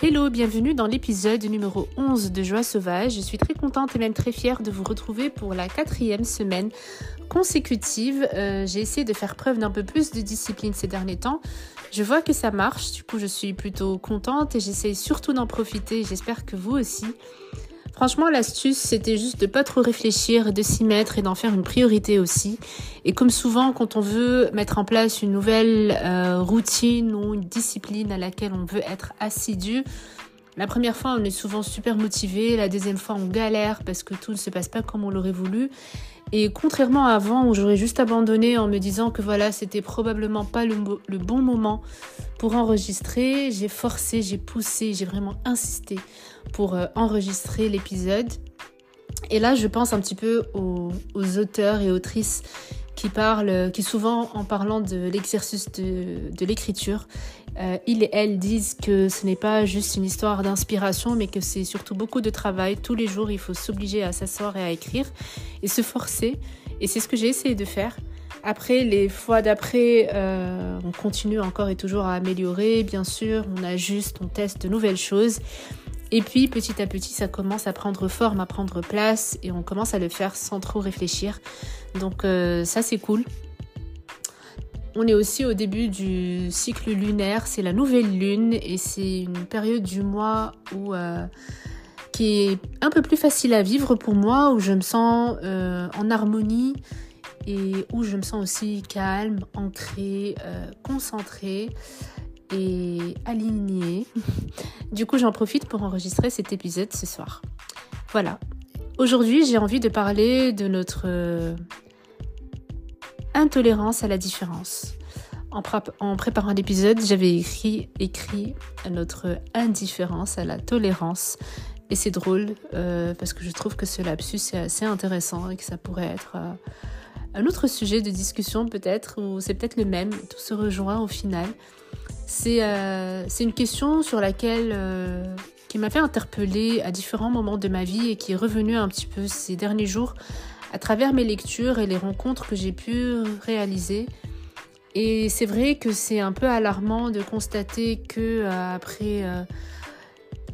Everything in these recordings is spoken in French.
Hello, bienvenue dans l'épisode numéro 11 de Joie Sauvage. Je suis très contente et même très fière de vous retrouver pour la quatrième semaine consécutive. Euh, j'ai essayé de faire preuve d'un peu plus de discipline ces derniers temps. Je vois que ça marche, du coup je suis plutôt contente et j'essaye surtout d'en profiter. J'espère que vous aussi. Franchement, l'astuce, c'était juste de pas trop réfléchir, de s'y mettre et d'en faire une priorité aussi. Et comme souvent, quand on veut mettre en place une nouvelle euh, routine ou une discipline à laquelle on veut être assidu, la première fois, on est souvent super motivé, la deuxième fois, on galère parce que tout ne se passe pas comme on l'aurait voulu. Et contrairement à avant où j'aurais juste abandonné en me disant que voilà, c'était probablement pas le, bon moment pour enregistrer, j'ai forcé, j'ai poussé, j'ai vraiment insisté pour euh, enregistrer l'épisode. Et là, je pense un petit peu aux, auteurs et autrices qui parlent, qui souvent en parlant de l'exercice de, de l'écriture, euh, ils et elles disent que ce n'est pas juste une histoire d'inspiration, mais que c'est surtout beaucoup de travail. Tous les jours, il faut s'obliger à s'asseoir et à écrire et se forcer. Et c'est ce que j'ai essayé de faire. Après, les fois d'après, euh, on continue encore et toujours à améliorer, bien sûr. On ajuste, on teste de nouvelles choses. Et puis petit à petit, ça commence à prendre forme, à prendre place et on commence à le faire sans trop réfléchir. Donc euh, ça c'est cool. On est aussi au début du cycle lunaire, c'est la nouvelle lune et c'est une période du mois où euh, qui est un peu plus facile à vivre pour moi, où je me sens euh, en harmonie et où je me sens aussi calme, ancrée, concentrée et aligné. Du coup, j'en profite pour enregistrer cet épisode ce soir. Voilà. Aujourd'hui, j'ai envie de parler de notre euh, intolérance à la différence. En, en préparant l'épisode, j'avais écrit, écrit notre indifférence à la tolérance. Et c'est drôle euh, parce que je trouve que ce lapsus est assez intéressant et que ça pourrait être euh, un autre sujet de discussion peut-être, ou c'est peut-être le même, tout se rejoint au final. Euh, c'est une question sur laquelle euh, qui m'a fait interpeller à différents moments de ma vie et qui est revenue un petit peu ces derniers jours à travers mes lectures et les rencontres que j'ai pu réaliser. Et c'est vrai que c'est un peu alarmant de constater que euh, après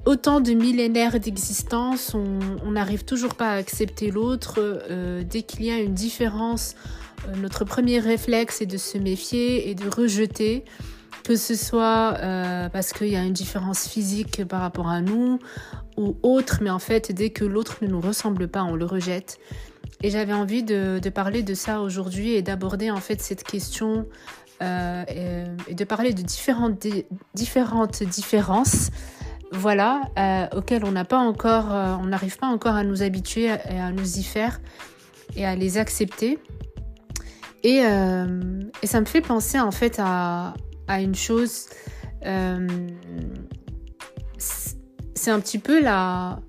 autant de millénaires d'existence, on n'arrive toujours pas à accepter l'autre. dès qu'il y a une différence, notre premier réflexe est de se méfier et de rejeter que ce soit euh, parce qu'il y a une différence physique par rapport à nous ou autre, mais en fait, dès que l'autre ne nous ressemble pas, on le rejette. Et j'avais envie de, parler de ça aujourd'hui et d'aborder en fait cette question euh, et, de parler de différentes différences, voilà, euh, auxquelles on n'a pas encore, on n'arrive pas encore à nous habituer et à nous y faire et à les accepter. Et, et, ça me fait penser en fait à, une chose. Euh, c'est un petit peu la.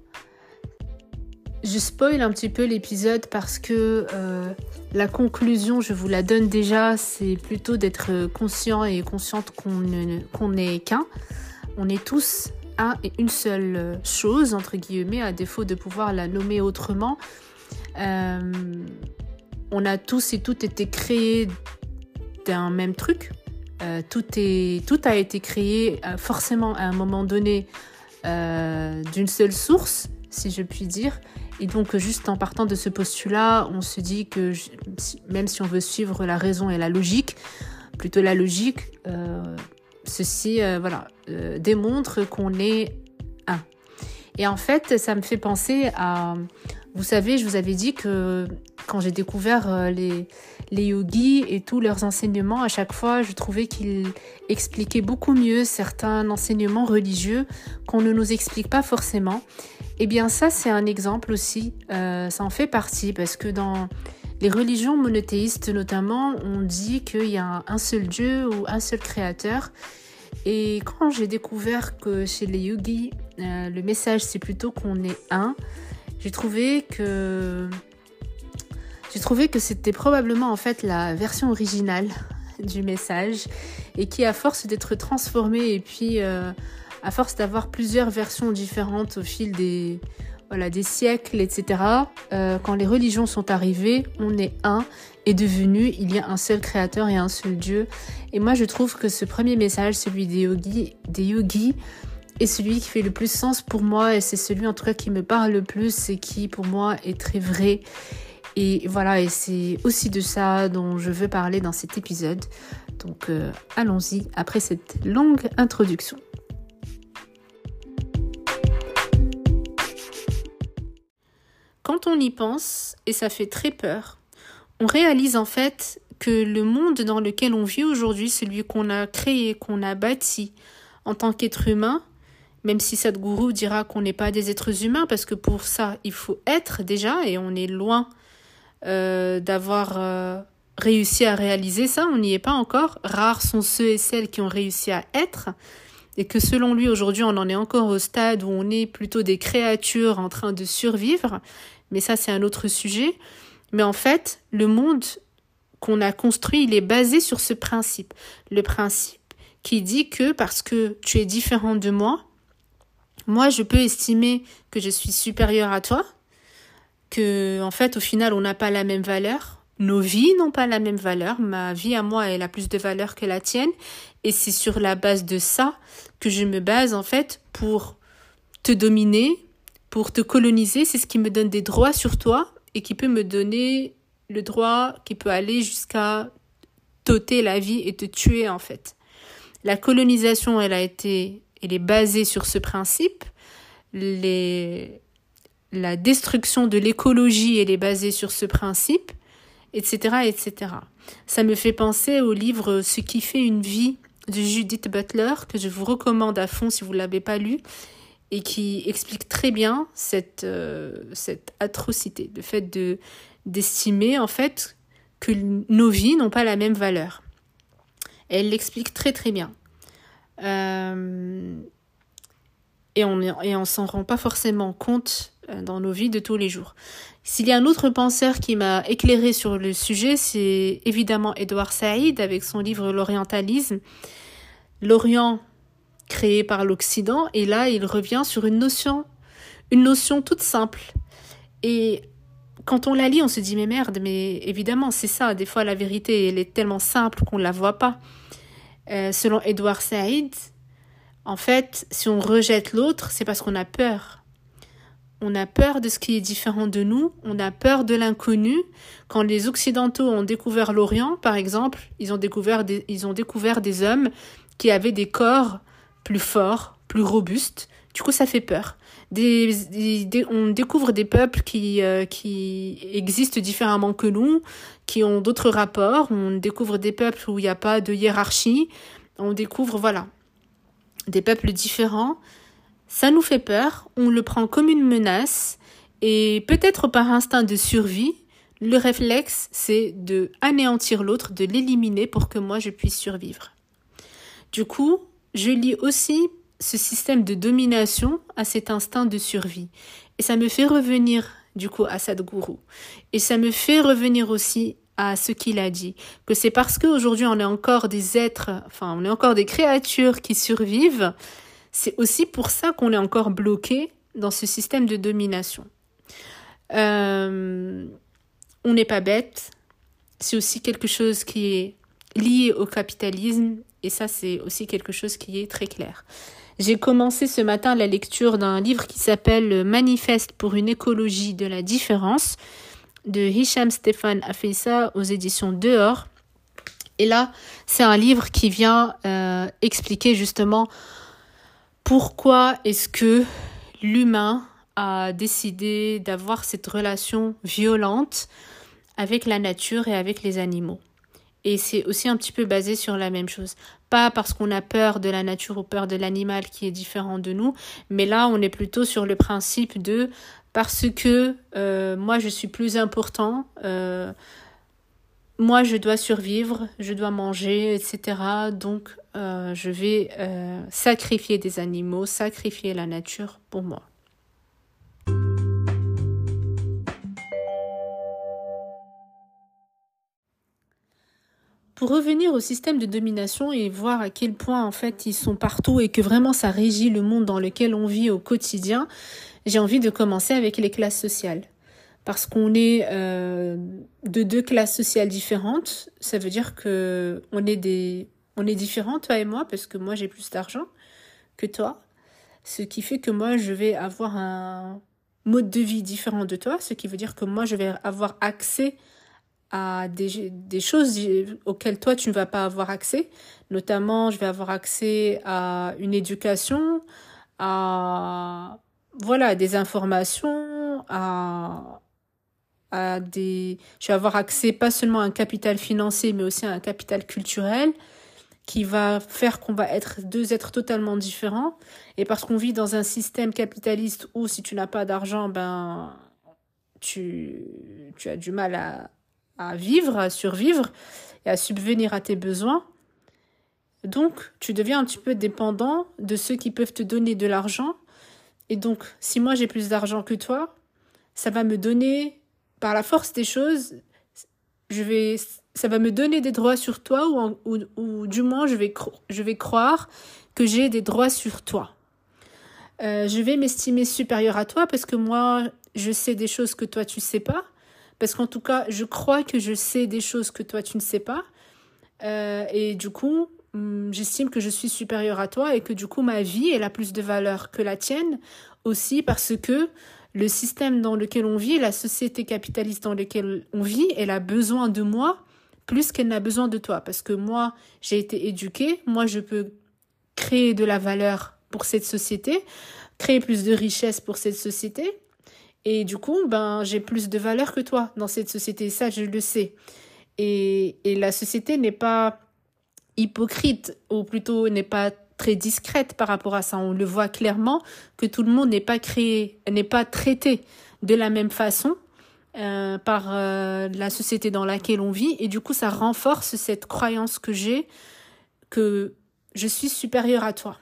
Je spoil un petit peu l'épisode parce que euh, la conclusion, je vous la donne déjà, c'est plutôt d'être conscient et consciente qu'on n'est qu'un. On est tous et une seule chose, entre guillemets, à défaut de pouvoir la nommer autrement. Euh, on a tous et toutes été créés d'un même truc, euh, tout, est, tout a été créé euh, forcément à un moment donné euh, d'une seule source, si je puis dire. Et donc, juste en partant de ce postulat, on se dit que même si on veut suivre la raison et la logique, plutôt la logique, ceci voilà, démontre qu'on est un. Et en fait, ça me fait penser à... Vous savez, je vous avais dit que quand j'ai découvert les, les yogis et tous leurs enseignements, à chaque fois, je trouvais qu'ils expliquaient beaucoup mieux certains enseignements religieux qu'on ne nous explique pas forcément. Eh bien, ça, c'est un exemple aussi. Euh, ça en fait partie parce que dans les religions monothéistes, notamment, on dit qu'il y a un seul Dieu ou un seul créateur. Et quand j'ai découvert que chez les yogis, euh, le message c'est plutôt qu'on est un, j'ai trouvé que j'ai trouvé que c'était probablement en fait la version originale du message et qui à force d'être transformée et puis euh, à force d'avoir plusieurs versions différentes au fil des voilà des siècles etc euh, quand les religions sont arrivées on est un et devenu il y a un seul créateur et un seul dieu et moi je trouve que ce premier message celui des yogis des yogis est celui qui fait le plus sens pour moi et c'est celui en tout cas qui me parle le plus et qui pour moi est très vrai. Et voilà, et c'est aussi de ça dont je veux parler dans cet épisode. Donc euh, allons-y après cette longue introduction. Quand on y pense, et ça fait très peur, on réalise en fait que le monde dans lequel on vit aujourd'hui, celui qu'on a créé, qu'on a bâti en tant qu'être humain, même si Sadhguru dira qu'on n'est pas des êtres humains, parce que pour ça, il faut être déjà, et on est loin euh, d'avoir euh, réussi à réaliser ça, on n'y est pas encore. Rares sont ceux et celles qui ont réussi à être, et que selon lui, aujourd'hui, on en est encore au stade où on est plutôt des créatures en train de survivre, mais ça, c'est un autre sujet. Mais en fait, le monde qu'on a construit, il est basé sur ce principe. Le principe qui dit que parce que tu es différent de moi, moi, je peux estimer que je suis supérieur à toi, que, en fait, au final, on n'a pas la même valeur. Nos vies n'ont pas la même valeur. Ma vie à moi, elle a plus de valeur que la tienne. Et c'est sur la base de ça que je me base, en fait, pour te dominer, pour te coloniser. C'est ce qui me donne des droits sur toi et qui peut me donner le droit qui peut aller jusqu'à t'ôter la vie et te tuer, en fait. La colonisation, elle a été elle est basée sur ce principe. Les, la destruction de l'écologie, elle est basée sur ce principe, etc., etc. Ça me fait penser au livre Ce qui fait une vie de Judith Butler, que je vous recommande à fond si vous ne l'avez pas lu, et qui explique très bien cette, euh, cette atrocité, le fait de d'estimer en fait que nos vies n'ont pas la même valeur. elle l'explique très très bien. Euh, et on et on s'en rend pas forcément compte euh, dans nos vies de tous les jours. S'il y a un autre penseur qui m'a éclairé sur le sujet, c'est évidemment Edouard Saïd avec son livre L'orientalisme. L'Orient créé par l'Occident et là il revient sur une notion une notion toute simple. Et quand on la lit, on se dit mais merde, mais évidemment, c'est ça, des fois la vérité elle est tellement simple qu'on la voit pas. Euh, selon Edouard Saïd, en fait, si on rejette l'autre, c'est parce qu'on a peur. On a peur de ce qui est différent de nous, on a peur de l'inconnu. Quand les Occidentaux ont découvert l'Orient, par exemple, ils ont découvert ils ont découvert des hommes qui avaient des corps plus forts, plus robustes. Du coup, ça fait peur. On découvre des peuples qui, euh, qui existent différemment que nous, qui ont d'autres rapports. On découvre des peuples où il n'y a pas de hiérarchie. On découvre, voilà, des peuples différents. Ça nous fait peur. On le prend comme une menace. Et peut-être par instinct de survie, le réflexe, c'est de anéantir l'autre, de l'éliminer pour que moi je puisse survivre. Du coup, je lis aussi ce système de domination à cet instinct de survie. Et ça me fait revenir du coup à Sadhguru. Et ça me fait revenir aussi à ce qu'il a dit, que c'est parce qu'aujourd'hui on est encore des êtres, enfin on est encore des créatures qui survivent, c'est aussi pour ça qu'on est encore bloqué dans ce système de domination. Euh, on n'est pas bête, c'est aussi quelque chose qui est lié au capitalisme et ça c'est aussi quelque chose qui est très clair. J'ai commencé ce matin la lecture d'un livre qui s'appelle Manifeste pour une écologie de la différence de Hicham Stéphane a fait ça aux éditions Dehors. Et là, c'est un livre qui vient euh, expliquer justement pourquoi est-ce que l'humain a décidé d'avoir cette relation violente avec la nature et avec les animaux. Et c'est aussi un petit peu basé sur la même chose. Pas parce qu'on a peur de la nature ou peur de l'animal qui est différent de nous, mais là on est plutôt sur le principe de parce que euh, moi je suis plus important, euh, moi je dois survivre, je dois manger, etc. Donc euh, je vais sacrifier des animaux, sacrifier la nature pour moi. Pour revenir au système de domination et voir à quel point en fait ils sont partout et que vraiment ça régit le monde dans lequel on vit au quotidien, j'ai envie de commencer avec les classes sociales. Parce qu'on est euh, de deux classes sociales différentes, ça veut dire que on est des on est différents toi et moi parce que moi j'ai plus d'argent que toi. ce qui fait que moi, je vais avoir un mode de vie différent de toi, ce qui veut dire que moi, je vais avoir accès à des, choses auxquelles toi, tu ne vas pas avoir accès. Notamment, je vais avoir accès à une éducation, à voilà, des informations, à, à des... Je vais avoir accès pas seulement à un capital financier, mais aussi à un capital culturel qui va faire qu'on va être deux êtres totalement différents. Et parce qu'on vit dans un système capitaliste où si tu n'as pas d'argent, ben, tu, tu as du mal à, à vivre, à survivre et à subvenir à tes besoins. Donc, tu deviens un petit peu dépendant de ceux qui peuvent te donner de l'argent. Et donc, si moi j'ai plus d'argent que toi, ça va me donner, par la force des choses, je vais ça va me donner des droits sur toi ou, ou, ou du moins je vais, je vais croire que j'ai des droits sur toi. Euh, je vais m'estimer supérieur à toi parce que moi, je sais des choses que toi, tu sais pas. Parce qu'en tout cas, je crois que je sais des choses que toi, tu ne sais pas. Euh, et du coup, hum, j'estime que je suis supérieur à toi et que du coup, ma vie, elle a plus de valeur que la tienne aussi parce que le système dans lequel on vit, la société capitaliste dans laquelle on vit, elle a besoin de moi plus qu'elle n'a besoin de toi. Parce que moi, j'ai été éduquée, moi, je peux créer de la valeur pour cette société, créer plus de richesse pour cette société. Et du coup, ben, j'ai plus de valeur que toi dans cette société. Ça, je le sais. Et, et la société n'est pas hypocrite, ou plutôt n'est pas très discrète par rapport à ça. On le voit clairement que tout le monde n'est pas créé, n'est pas traité de la même façon euh, par euh, la société dans laquelle on vit et du coup ça renforce cette croyance que j'ai que je suis supérieur à toi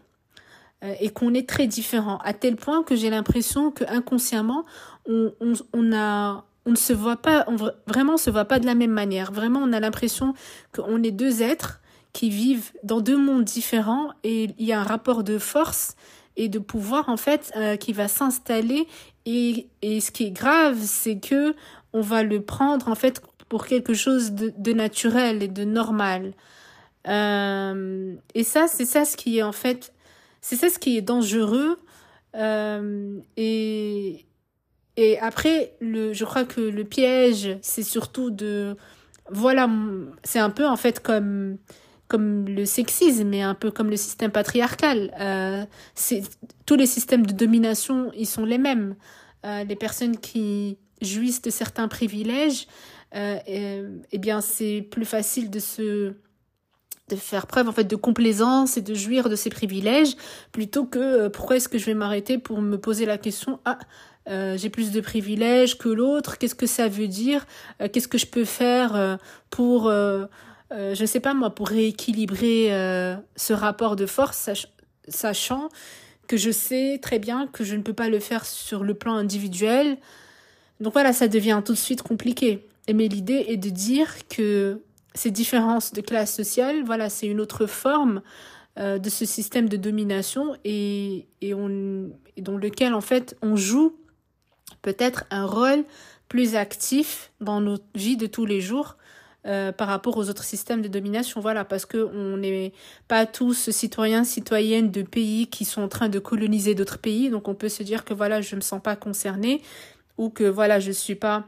euh, et qu'on est très différent à tel point que j'ai l'impression que inconsciemment on, on, a on ne se voit pas on, vraiment se voit pas de la même manière vraiment on a l'impression qu'on est deux êtres qui vivent dans deux mondes différents et il y a un rapport de force et de pouvoir en fait qui va s'installer et, et ce qui est grave, c'est que on va le prendre en fait pour quelque chose de, de naturel et de normal. Euh, et ça, c'est ça ce qui est en fait, c'est ça ce qui est dangereux. Euh, et, et après, le, je crois que le piège, c'est surtout de, voilà, c'est un peu en fait comme comme le sexisme et un peu comme le système patriarcal. Euh, tous les systèmes de domination, ils sont les mêmes. Euh, les personnes qui jouissent de certains privilèges, euh, eh bien, c'est plus facile de se de faire preuve en fait de complaisance et de jouir de ces privilèges plutôt que euh, pourquoi est-ce que je vais m'arrêter pour me poser la question ah euh, j'ai plus de privilèges que l'autre qu'est-ce que ça veut dire? Euh, qu'est-ce que je peux faire pour euh, je ne sais pas moi, pour rééquilibrer ce rapport de force, sachant que je sais très bien que je ne peux pas le faire sur le plan individuel. Donc voilà, ça devient tout de suite compliqué. Mais l'idée est de dire que ces différences de classe sociale, voilà, c'est une autre forme de ce système de domination et, et, on, et dans lequel en fait on joue peut-être un rôle plus actif dans notre vie de tous les jours euh, par rapport aux autres systèmes de domination. Voilà, parce que on n'est pas tous citoyens, citoyennes de pays qui sont en train de coloniser d'autres pays. Donc on peut se dire que voilà, je me sens pas concernée ou que voilà, je suis pas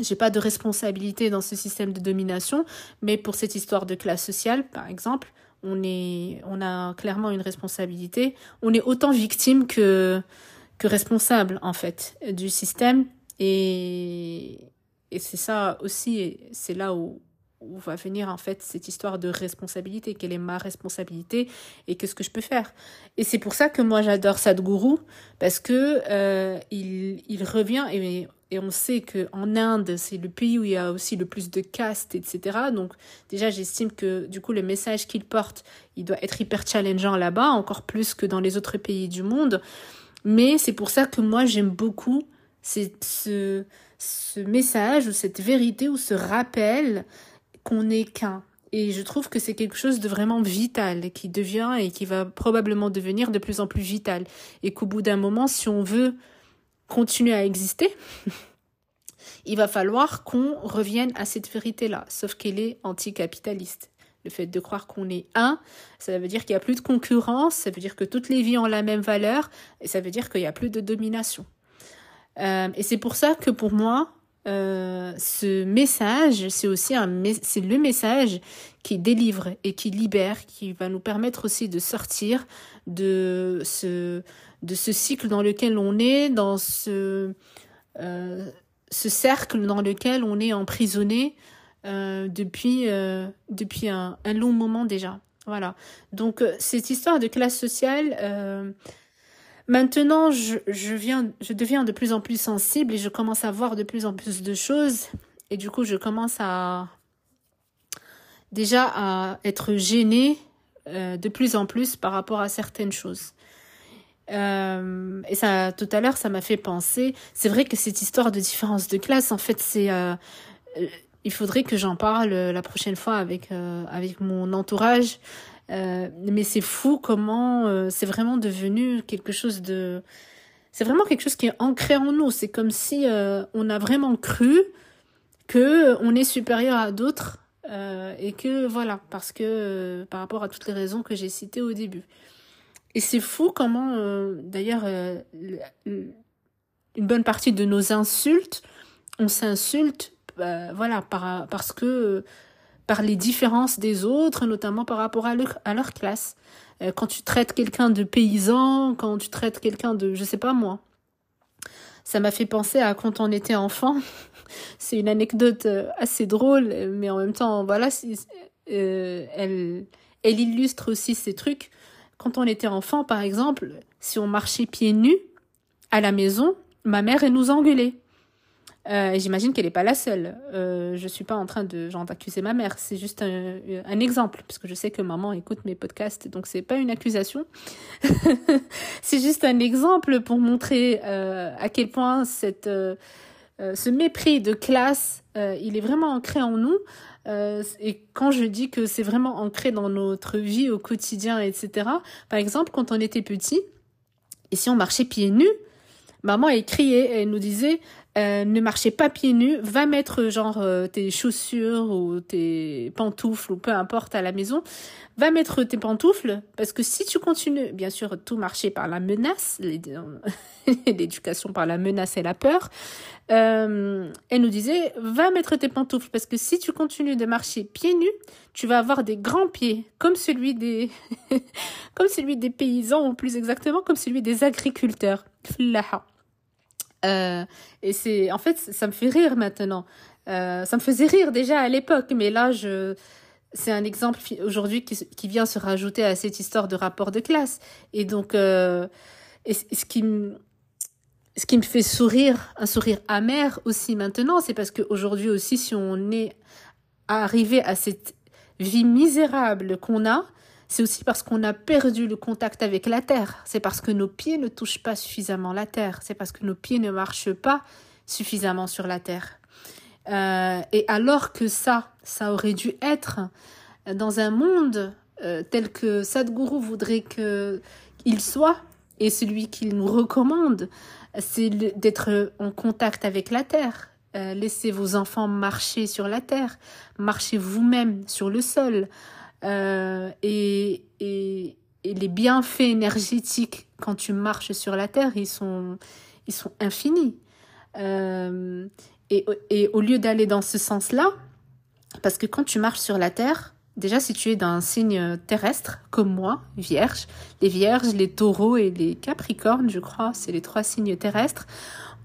j'ai pas de responsabilité dans ce système de domination, mais pour cette histoire de classe sociale, par exemple, on est, on a clairement une responsabilité. On est autant victime que, que responsable, en fait, du système. Et, et c'est ça aussi, c'est là où, où va venir en fait cette histoire de responsabilité, quelle est ma responsabilité et qu'est-ce que je peux faire. Et c'est pour ça que moi j'adore Sadhguru parce que euh, il, il revient et, et on sait que en Inde c'est le pays où il y a aussi le plus de castes etc. Donc déjà j'estime que du coup le message qu'il porte il doit être hyper challengeant là-bas encore plus que dans les autres pays du monde. Mais c'est pour ça que moi j'aime beaucoup ce ce message ou cette vérité ou ce rappel qu'on n'est qu'un. Et je trouve que c'est quelque chose de vraiment vital qui devient et qui va probablement devenir de plus en plus vital. Et qu'au bout d'un moment, si on veut continuer à exister, il va falloir qu'on revienne à cette vérité-là, sauf qu'elle est anticapitaliste. Le fait de croire qu'on est un, ça veut dire qu'il n'y a plus de concurrence, ça veut dire que toutes les vies ont la même valeur, et ça veut dire qu'il n'y a plus de domination. Euh, et c'est pour ça que pour moi, euh, ce message, c'est aussi un, le message qui délivre et qui libère, qui va nous permettre aussi de sortir de ce, cycle dans lequel on est, dans ce, euh, ce cercle dans lequel on est emprisonné euh, depuis, euh, depuis un, long moment déjà. Voilà. Donc, euh, cette histoire de classe sociale, maintenant, je, je, viens, je deviens de plus en plus sensible et je commence à voir de plus en plus de choses. Et du coup, je commence à déjà à être gênée de plus en plus par rapport à certaines choses. Et ça, tout à l'heure, ça m'a fait penser. C'est vrai que cette histoire de différence de classe, en fait, c'est. Il faudrait que j'en parle la prochaine fois avec euh, avec mon entourage. Euh, mais c'est fou comment euh, c'est vraiment devenu quelque chose de. C'est vraiment quelque chose qui est ancré en nous. C'est comme si on a vraiment cru que on est supérieur à d'autres et que voilà parce que par rapport à toutes les raisons que j'ai citées au début. Et c'est fou comment, euh, d'ailleurs, euh, une bonne partie de nos insultes, on s'insulte, euh, voilà, par, parce que par les différences des autres, notamment par rapport à leur, classe. quand tu traites quelqu'un de paysan, quand tu traites quelqu'un de, je sais pas moi. Ça m'a fait penser à quand on était enfant. C'est une anecdote assez drôle, mais en même temps, voilà, elle, elle illustre aussi ces trucs quand on était enfant, par exemple, si on marchait pieds nus à la maison, ma mère, elle nous engueulait. Euh, J'imagine qu'elle n'est pas la seule. Euh, je suis pas en train d'accuser ma mère. C'est juste un, exemple, parce que je sais que maman écoute mes podcasts, donc c'est pas une accusation. c'est juste un exemple pour montrer euh, à quel point cette ce mépris de classe, il est vraiment ancré en nous. Et quand je dis que c'est vraiment ancré dans notre vie au quotidien, etc. Par exemple, quand on était petit, et si on marchait pieds nus, maman elle criait, elle nous disait euh, ne marchez pas pieds nus, va mettre genre euh, tes chaussures ou tes pantoufles ou peu importe à la maison, va mettre tes pantoufles parce que si tu continues, bien sûr, tout marcher par la menace, l'éducation par la menace et la peur, euh, elle nous disait va mettre tes pantoufles parce que si tu continues de marcher pieds nus, tu vas avoir des grands pieds comme celui des comme celui des paysans ou plus exactement comme celui des agriculteurs. Euh, et c'est, en fait, ça me fait rire maintenant. Euh, ça me faisait rire déjà à l'époque, mais là, je, c'est un exemple aujourd'hui qui, qui, vient se rajouter à cette histoire de rapport de classe. Et donc, euh, ce qui me, ce qui me fait sourire, un sourire amer aussi maintenant, c'est parce qu'aujourd'hui aussi, si on est arrivé à cette vie misérable qu'on a, c'est aussi parce qu'on a perdu le contact avec la terre. C'est parce que nos pieds ne touchent pas suffisamment la terre. C'est parce que nos pieds ne marchent pas suffisamment sur la terre. Euh, et alors que ça, ça aurait dû être dans un monde euh, tel que Sadhguru voudrait qu'il soit, et celui qu'il nous recommande, c'est d'être en contact avec la terre. Euh, laissez vos enfants marcher sur la terre, marchez vous-même sur le sol. Euh, et, les bienfaits énergétiques quand tu marches sur la Terre, ils sont, ils sont infinis. Euh, et, et au lieu d'aller dans ce sens-là, parce que quand tu marches sur la Terre, déjà si tu es d'un signe terrestre, comme moi, vierge, les vierges, les taureaux et les capricornes, je crois, c'est les trois signes terrestres,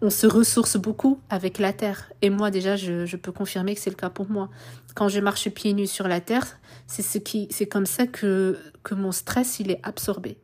on se ressource beaucoup avec la terre. Et moi, déjà, je, je peux confirmer que c'est le cas pour moi. Quand je marche pieds nus sur la terre, c'est ce qui, c'est comme ça que, que mon stress, il est absorbé.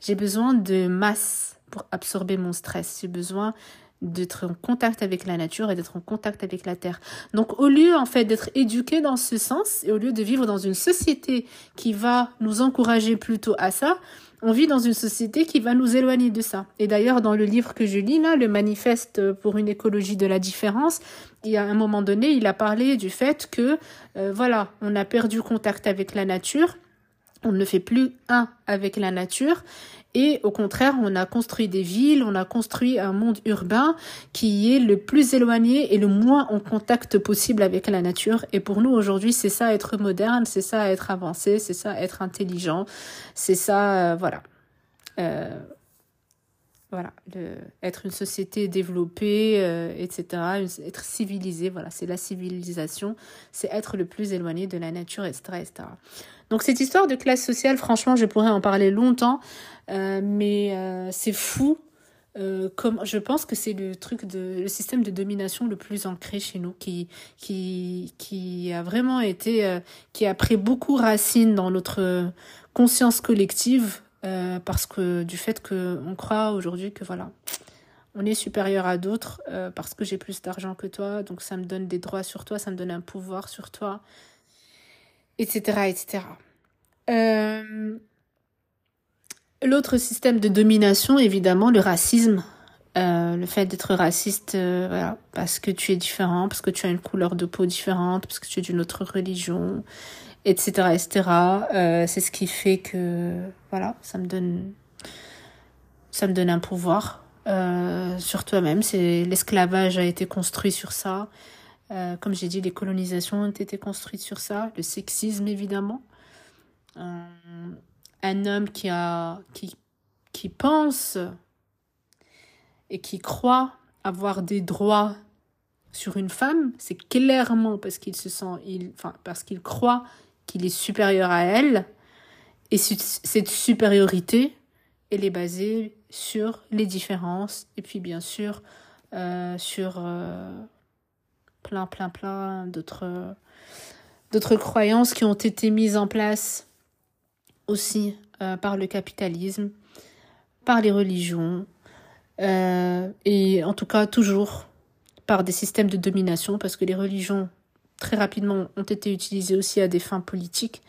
J'ai besoin de masse pour absorber mon stress. J'ai besoin d'être en contact avec la nature et d'être en contact avec la terre. Donc au lieu en fait d'être éduqué dans ce sens et au lieu de vivre dans une société qui va nous encourager plutôt à ça, on vit dans une société qui va nous éloigner de ça. Et d'ailleurs, dans le livre que je lis là, le manifeste pour une écologie de la différence, il y a un moment donné, il a parlé du fait que, euh, voilà, on a perdu contact avec la nature On ne fait plus un avec la nature et au contraire, on a construit des villes, on a construit un monde urbain qui est le plus éloigné et le moins en contact possible avec la nature. Et pour nous aujourd'hui, c'est ça être moderne, c'est ça être avancé, c'est ça être intelligent, c'est ça, euh, voilà. Euh, voilà, être une société développée, euh, etc., être civilisé, voilà, c'est la civilisation, c'est être le plus éloigné de la nature, etc., etc. Donc cette histoire de classe sociale, franchement, je pourrais en parler longtemps, euh, mais euh, c'est fou. comme je pense que c'est le truc de le système de domination le plus ancré chez nous qui a vraiment été qui a pris beaucoup racine dans notre conscience collective euh, parce que du fait qu'on croit aujourd'hui que voilà, on est supérieur à d'autres euh, parce que j'ai plus d'argent que toi, donc ça me donne des droits sur toi, ça me donne un pouvoir sur toi, etc. etc. Euh, l'autre système de domination, évidemment, le racisme. le fait d'être raciste, voilà, parce que tu es différent, parce que tu as une couleur de peau différente, parce que tu es d'une autre religion, etc., etc. Euh, c'est ce qui fait que voilà, ça me donne, ça me donne un pouvoir euh, sur toi-même. C'est l'esclavage a été construit sur ça. Euh, comme j'ai dit, les colonisations ont été construites sur ça. Le sexisme évidemment. un homme qui a qui qui pense et qui croit avoir des droits sur une femme, c'est clairement parce qu'il se sent, il, enfin, parce qu'il croit qu'il est supérieur à elle. Et cette supériorité, elle est basée sur les différences et puis bien sûr euh, sur euh, plein, plein, plein d'autres, d'autres croyances qui ont été mises en place aussi euh, par le capitalisme, par les religions et en tout cas toujours par des systèmes de domination parce que les religions très rapidement ont été utilisés aussi à des fins politiques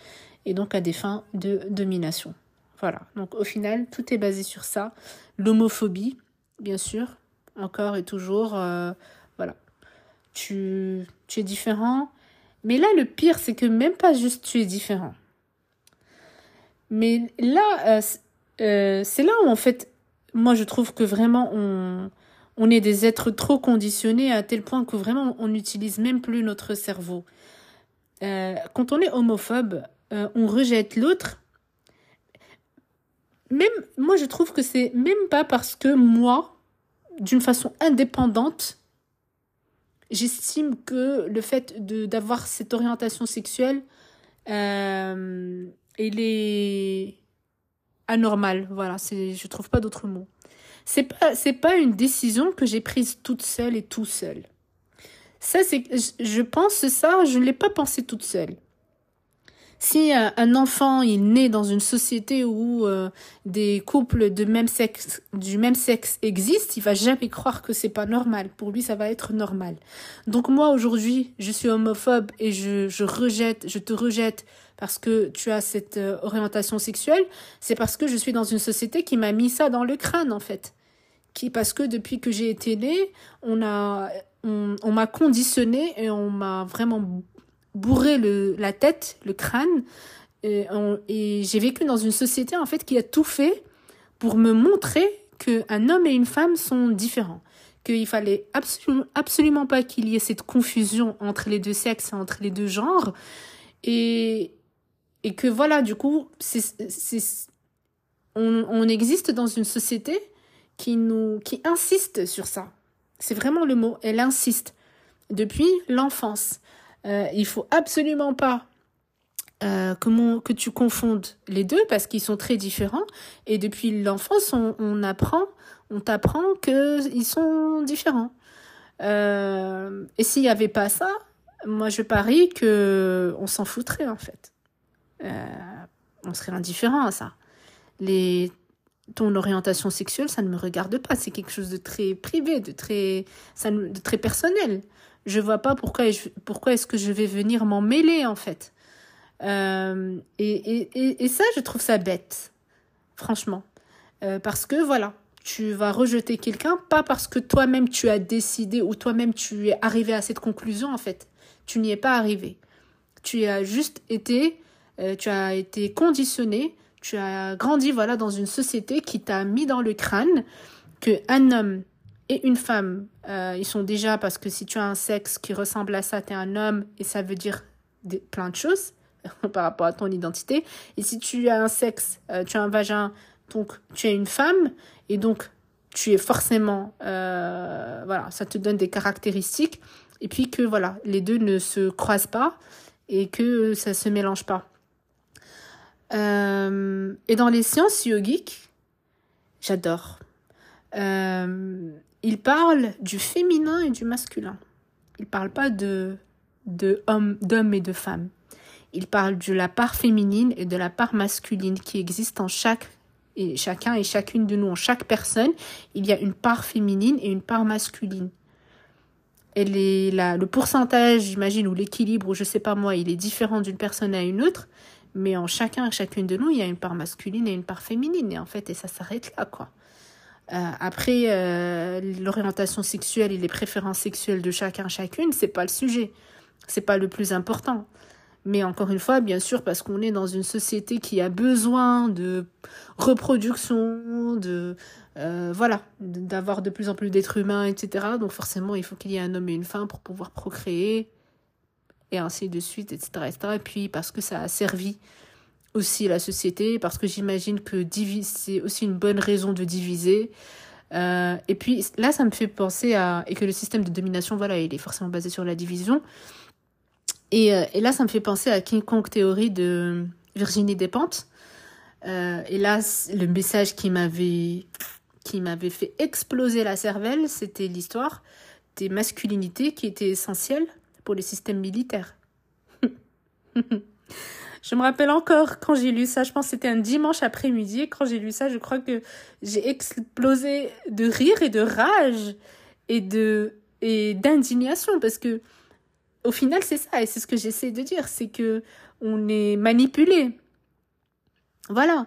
et donc à des fins de domination. Voilà, donc au final, tout est basé sur ça. L'homophobie, bien sûr, encore et toujours, euh. Tu, tu es différent. Mais là, le pire, c'est que même pas juste tu es différent. Mais là, euh, euh, c'est là où en fait, moi je trouve que vraiment on, on est des êtres trop conditionnés à tel point que vraiment on n'utilise même plus notre cerveau. Euh, quand on est homophobe, on rejette l'autre. Même moi, je trouve que c'est même pas parce que moi, d'une façon indépendante, j'estime que le fait de d'avoir cette orientation sexuelle, euh, elle est anormale. Voilà, c'est, je trouve pas d'autre mot. C'est pas, c'est pas une décision que j'ai prise toute seule et tout seul. Ça, c'est, je pense ça, je ne l'ai pas pensé toute seule. Si un enfant est né dans une société où euh, des couples de même sexe, du même sexe existent, il va jamais croire que c'est pas normal. Pour lui, ça va être normal. Donc moi aujourd'hui, je suis homophobe et je, je rejette, je te rejette parce que tu as cette euh, orientation sexuelle. C'est parce que je suis dans une société qui m'a mis ça dans le crâne en fait. Qui parce que depuis que j'ai été née, on a on, on m'a conditionné et on m'a vraiment bourré le, la tête, le crâne. Et, et j'ai vécu dans une société en fait qui a tout fait pour me montrer qu'un homme et une femme sont différents. Qu'il fallait absolument, absolument pas qu'il y ait cette confusion entre les deux sexes, entre les deux genres. Et, et que voilà, du coup, on, on existe dans une société qui nous, qui insiste sur ça. C'est vraiment le mot. Elle insiste depuis l'enfance. Euh, il faut absolument pas euh, que, tu confondes les deux parce qu'ils sont très différents. Et depuis l'enfance, on, apprend, on t'apprend qu'ils sont différents. Euh, et s'il n'y avait pas ça, moi je parie que on s'en foutrait en fait. Euh, on serait indifférent à ça. Ton orientation sexuelle, ça ne me regarde pas. C'est quelque chose de très privé, de très, de très personnel je vois pas pourquoi, est-ce que je vais venir m'en mêler en fait. Euh, et, et, et, ça, je trouve ça bête, franchement. Euh, parce que voilà, tu vas rejeter quelqu'un, pas parce que toi-même tu as décidé ou toi-même tu es arrivé à cette conclusion en fait. Tu n'y es pas arrivé. Tu as juste été euh, tu as été conditionné, tu as grandi voilà dans une société qui t'a mis dans le crâne que un homme et une femme, euh, ils sont déjà parce que si tu as un sexe qui ressemble à ça, tu es un homme et ça veut dire plein de choses par rapport à ton identité. Et si tu as un sexe, euh, tu as un vagin, donc tu es une femme et donc tu es forcément voilà, ça te donne des caractéristiques et puis que voilà, les deux ne se croisent pas et que ça se mélange pas. Euh, et dans les sciences yogiques, j'adore. Euh, il parle du féminin et du masculin. Il parle pas de d'hommes et de femmes. Il parle de la part féminine et de la part masculine qui existe en chaque et chacun et chacune de nous, en chaque personne, il y a une part féminine et une part masculine. Et le pourcentage, j'imagine, ou l'équilibre, ou je sais pas moi, il est différent d'une personne à une autre, mais en chacun et chacune de nous, il y a une part masculine et une part féminine, et en fait, et ça s'arrête là, quoi. Euh, après, euh, l'orientation sexuelle et les préférences sexuelles de chacun, chacune, c'est pas le sujet. C'est pas le plus important. Mais encore une fois, bien sûr, parce qu'on est dans une société qui a besoin de reproduction, de euh, voilà, d'avoir de plus en plus d'êtres humains, etc. Donc forcément, il faut qu'il y ait un homme et une femme pour pouvoir procréer, et ainsi de suite, etc. etc. Et puis parce que ça a servi aussi la société, parce que j'imagine que c'est aussi une bonne raison de diviser. Euh, et puis là, ça me fait penser à... Et que le système de domination, voilà, il est forcément basé sur la division. Et, euh, et là, ça me fait penser à King Kong Theory de Virginie Despentes. Euh, et là, le message qui m'avait qui m'avait fait exploser la cervelle, c'était l'histoire des masculinités qui étaient essentielles pour les systèmes militaires. je me rappelle encore quand j'ai lu ça, je pense que c'était un dimanche après-midi, quand j'ai lu ça, je crois que j'ai explosé de rire et de rage et de et d'indignation parce que au final c'est ça et c'est ce que j'essaie de dire, c'est que on est manipulé. Voilà,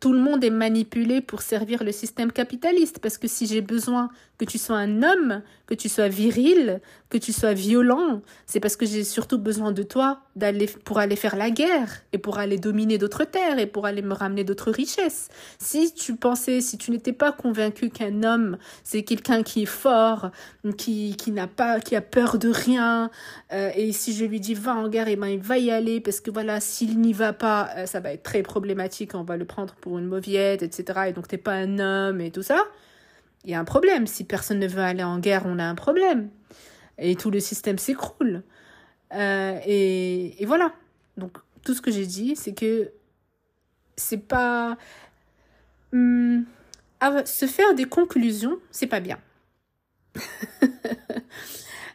tout le monde est manipulé pour servir le système capitaliste. Parce que si j'ai besoin que tu sois un homme, que tu sois viril, que tu sois violent, c'est parce que j'ai surtout besoin de toi d'aller pour aller faire la guerre et pour aller dominer d'autres terres et pour aller me ramener d'autres richesses. Si tu pensais, si tu n'étais pas convaincu qu'un homme c'est quelqu'un qui est fort, qui qui n'a pas, qui a peur de rien, euh, et si je lui dis va en guerre, et eh ben il va y aller parce que voilà s'il n'y va pas, euh, ça va être très problématique, on va le prendre pour une mauviette, etc. Et donc t'es pas un homme et tout ça il y a un problème. Si personne ne veut aller en guerre, on a un problème. Et tout le système s'écroule. Euh, et, voilà. Donc, tout ce que j'ai dit, c'est que c'est pas. Hum, se faire des conclusions, c'est pas bien.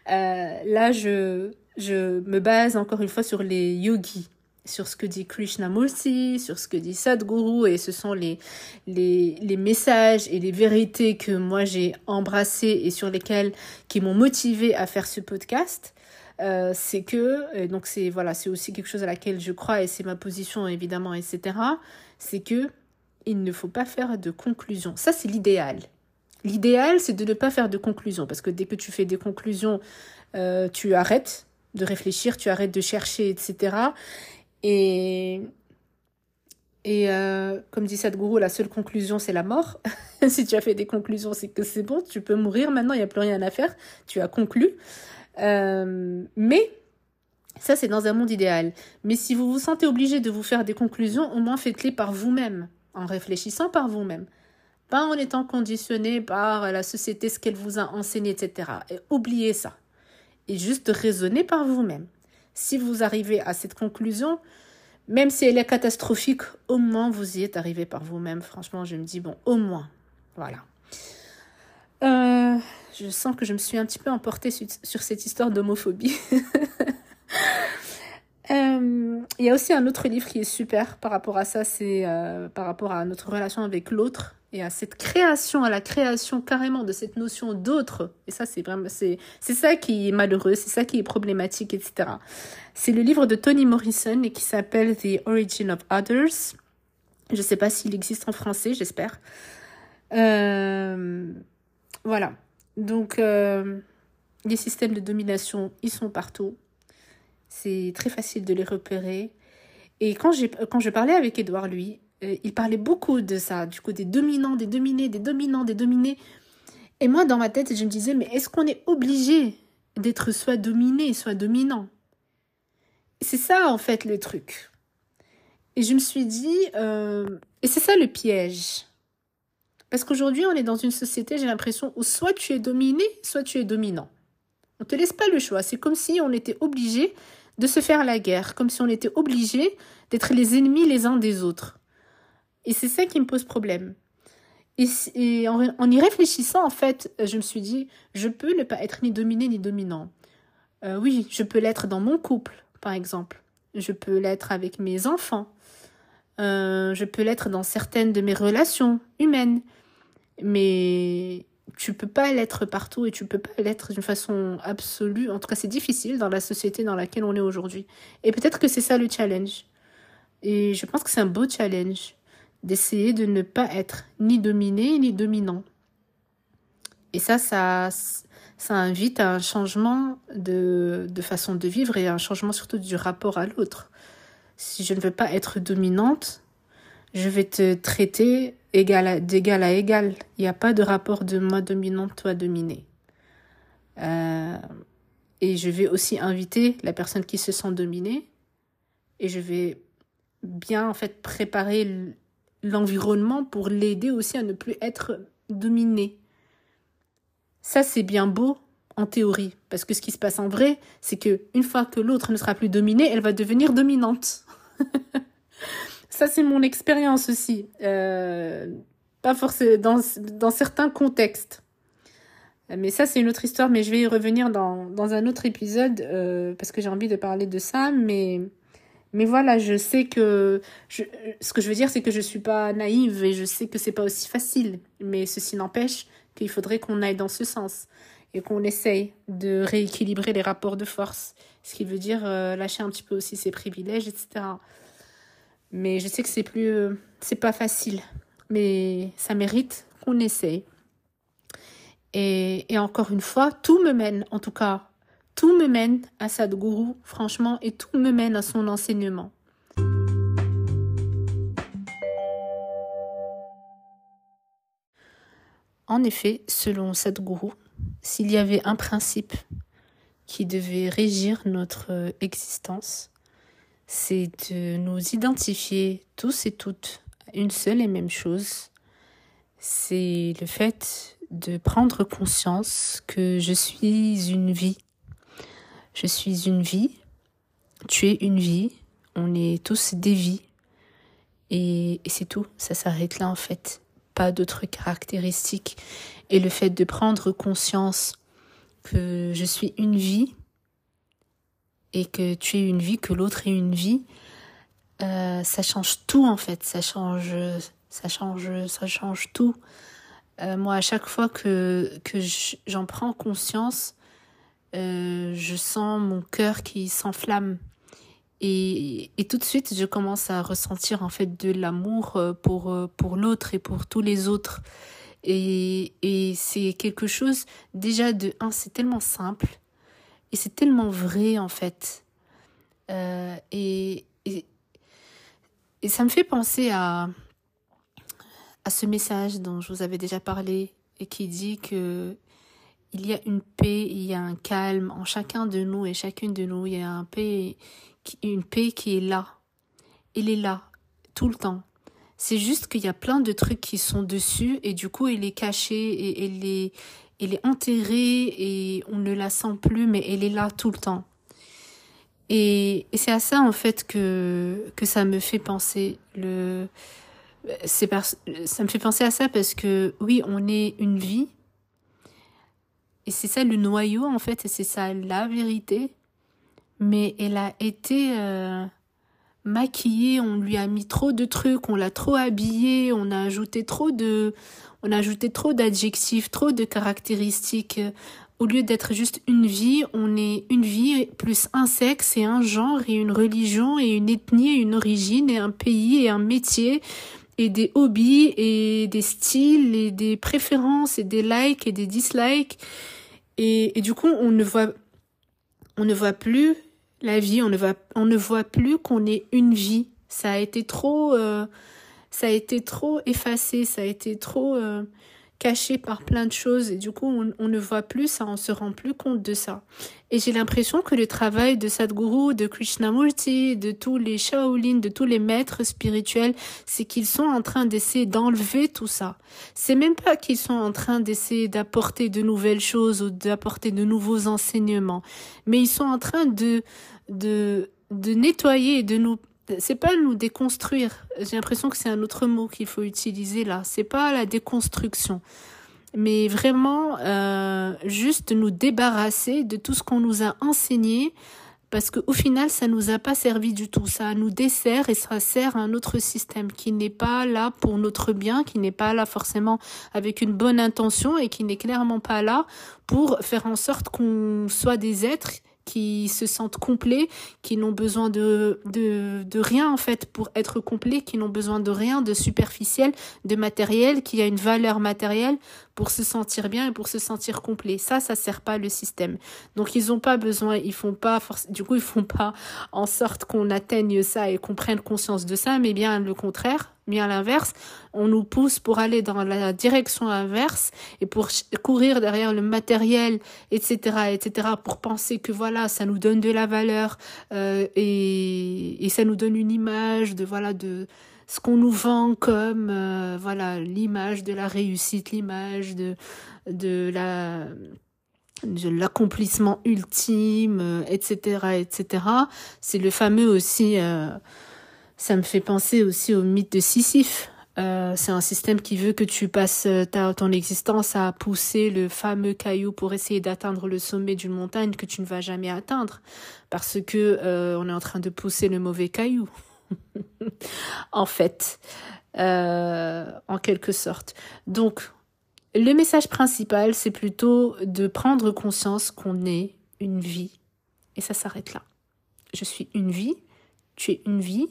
Euh, là, je, je me base encore une fois sur les yogis sur ce que dit Krishnamurti, sur ce que dit Sadhguru, et ce sont les, les, les messages et les vérités que moi j'ai embrassées et sur lesquelles qui m'ont motivé à faire ce podcast. Euh, c'est que, donc c'est voilà, c'est aussi quelque chose à laquelle je crois et c'est ma position évidemment, etc. C'est que il ne faut pas faire de conclusion. Ça, c'est l'idéal. L'idéal, c'est de ne pas faire de conclusion parce que dès que tu fais des conclusions, euh, tu arrêtes de réfléchir, tu arrêtes de chercher, etc. Et, et euh, comme dit Sadhguru, la seule conclusion, c'est la mort. si tu as fait des conclusions, c'est que c'est bon, tu peux mourir maintenant, il n'y a plus rien à faire, tu as conclu. Euh, mais ça, c'est dans un monde idéal. Mais si vous vous sentez obligé de vous faire des conclusions, au moins faites-les par vous-même, en réfléchissant par vous-même. Pas en étant conditionné par la société, ce qu'elle vous a enseigné, etc. Et oubliez ça. Et juste raisonner par vous-même si vous arrivez à cette conclusion, même si elle est catastrophique, au moins vous y êtes arrivé par vous-même. Franchement, je me dis, bon, au moins. Voilà. Euh, je sens que je me suis un petit peu emportée sur, cette histoire d'homophobie. Euh, il y a aussi un autre livre qui est super par rapport à ça, c'est euh, par rapport à notre relation avec l'autre et à cette création, à la création carrément de cette notion d'autre. Et ça, c'est vraiment, c'est, c'est ça qui est malheureux, c'est ça qui est problématique, etc. C'est le livre de Toni Morrison et qui s'appelle The Origin of Others. Je sais pas s'il existe en français, j'espère. Euh, voilà. Donc, euh, les systèmes de domination, ils sont partout. C'est très facile de les repérer. Et quand, j'ai, quand je parlais avec Edouard, lui, euh, il parlait beaucoup de ça, du coup des dominants, des dominés, des dominants, des dominés. Et moi, dans ma tête, je me disais, mais est-ce qu'on est obligé d'être soit dominé, soit dominant? C'est ça, en fait, le truc. Et je me suis dit, euh, et c'est ça le piège. Parce qu'aujourd'hui, on est dans une société, j'ai l'impression, où soit tu es dominé, soit tu es dominant. On ne te laisse pas le choix. C'est comme si on était obligé de se faire la guerre, comme si on était obligé d'être les ennemis les uns des autres. Et c'est ça qui me pose problème. Et, en, y réfléchissant, en fait, je me suis dit, je peux ne pas être ni dominé ni dominant. Euh, oui, je peux l'être dans mon couple, par exemple. Je peux l'être avec mes enfants. Euh, je peux l'être dans certaines de mes relations humaines. Mais tu peux pas l'être partout et tu peux pas l'être d'une façon absolue. En tout cas, c'est difficile dans la société dans laquelle on est aujourd'hui. Et peut-être que c'est ça le challenge. Et je pense que c'est un beau challenge d'essayer de ne pas être ni dominé ni dominant. Et ça, ça, ça invite à un changement de, de façon de vivre et un changement surtout du rapport à l'autre. Si je ne veux pas être dominante, je vais te traiter égal d'égal à égal. Il n'y a pas de rapport de moi dominant, toi dominé. Euh, et je vais aussi inviter la personne qui se sent dominée et je vais bien en fait préparer l'environnement pour l'aider aussi à ne plus être dominé. Ça, c'est bien beau en théorie, parce que ce qui se passe en vrai, c'est que une fois que l'autre ne sera plus dominée, elle va devenir dominante. Ça, c'est mon expérience aussi. Euh, pas forcément dans, certains contextes. Mais ça, c'est une autre histoire, mais je vais y revenir dans, dans un autre épisode euh, parce que j'ai envie de parler de ça. Mais mais voilà, je sais que ce que je veux dire, c'est que je suis pas naïve et je sais que c'est pas aussi facile. Mais ceci n'empêche qu'il faudrait qu'on aille dans ce sens et qu'on essaye de rééquilibrer les rapports de force, ce qui veut dire euh, lâcher un petit peu aussi ses privilèges, etc. Mais je sais que c'est plus, euh, c'est pas facile, mais ça mérite qu'on essaye. Et encore une fois, tout me mène, en tout cas tout me mène à Sadhguru, franchement, et tout me mène à son enseignement. En effet, selon Sadhguru, s'il y avait un principe qui devait régir notre existence, c'est de nous identifier tous et toutes à une seule et même chose. C'est le fait de prendre conscience que je suis une vie je suis une vie, tu es une vie, on est tous des vies. Et, c'est tout, ça s'arrête là en fait. Pas d'autres caractéristiques. Et le fait de prendre conscience que je suis une vie et que tu es une vie, que l'autre est une vie, euh, ça change tout en fait. Ça change, ça change, ça change tout. Euh, moi, à chaque fois que, que j'en prends conscience, euh, je sens mon cœur qui s'enflamme. Et, et, tout de suite, je commence à ressentir en fait de l'amour euh, pour, euh, pour l'autre et pour tous les autres. Et, et c'est quelque chose, déjà de un, c'est tellement simple et c'est tellement vrai en fait. Et, et, et, ça me fait penser à, à ce message dont je vous avais déjà parlé et qui dit que il y a une paix, il y a un calme en chacun de nous et chacune de nous. Il y a une paix qui est là. Elle est là, tout le temps. C'est juste qu'il y a plein de trucs qui sont dessus et du coup, elle est cachée et elle est, elle est enterrée et on ne la sent plus, mais elle est là tout le temps. Et, et c'est à ça, en fait, que, que ça me fait penser. Le, c'est ça me fait penser à ça parce que, oui, on est une vie, et c'est ça le noyau, en fait, et c'est ça la vérité. Mais elle a été euh, maquillée, on lui a mis trop de trucs, on l'a trop habillée, on a ajouté trop de, on a ajouté trop d'adjectifs, trop de caractéristiques. Au lieu d'être juste une vie, on est une vie plus un sexe et un genre et une religion et une ethnie et une origine et un pays et un métier et des hobbies et des styles et des préférences et des likes et des dislikes. Et, et du coup, on ne voit, on ne voit plus la vie, on ne voit, on ne voit plus qu'on est une vie. Ça a été trop, euh, ça a été trop effacé, ça a été trop euh, caché par plein de choses et du coup on, ne voit plus ça, on se rend plus compte de ça. Et j'ai l'impression que le travail de Sadhguru, de Krishnamurti, de tous les Shaolin, de tous les maîtres spirituels, c'est qu'ils sont en train d'essayer d'enlever tout ça. C'est même pas qu'ils sont en train d'essayer d'apporter de nouvelles choses ou d'apporter de nouveaux enseignements, mais ils sont en train de de de nettoyer et de nous c'est pas nous déconstruire. J'ai l'impression que c'est un autre mot qu'il faut utiliser là. C'est pas la déconstruction, mais vraiment euh, juste nous débarrasser de tout ce qu'on nous a enseigné, parce qu'au final, ça nous a pas servi du tout. Ça nous dessert et ça sert à un autre système qui n'est pas là pour notre bien, qui n'est pas là forcément avec une bonne intention et qui n'est clairement pas là pour faire en sorte qu'on soit des êtres qui se sentent complets, qui n'ont besoin de, rien en fait pour être complets, qui n'ont besoin de rien de superficiel, de matériel, qui a une valeur matérielle pour se sentir bien et pour se sentir complet. Ça, ça sert pas le système. Donc ils ont pas besoin, ils font pas du coup ils font pas en sorte qu'on atteigne ça et qu'on prenne conscience de ça, mais bien le contraire bien l'inverse, on nous pousse pour aller dans la direction inverse et pour courir derrière le matériel, etc., etc., pour penser que voilà, ça nous donne de la valeur euh, et, et ça nous donne une image de voilà de ce qu'on nous vend comme euh, voilà l'image de la réussite, l'image de de la l'accomplissement ultime, etc., euh, etc. C'est le fameux aussi euh, ça me fait penser aussi au mythe de Sisyphe. C'est un système qui veut que tu passes ta, ton existence à pousser le fameux caillou pour essayer d'atteindre le sommet d'une montagne que tu ne vas jamais atteindre parce que on est en train de pousser le mauvais caillou. en fait, en quelque sorte. Donc, le message principal, c'est plutôt de prendre conscience qu'on est une vie et ça s'arrête là. Je suis une vie, tu es une vie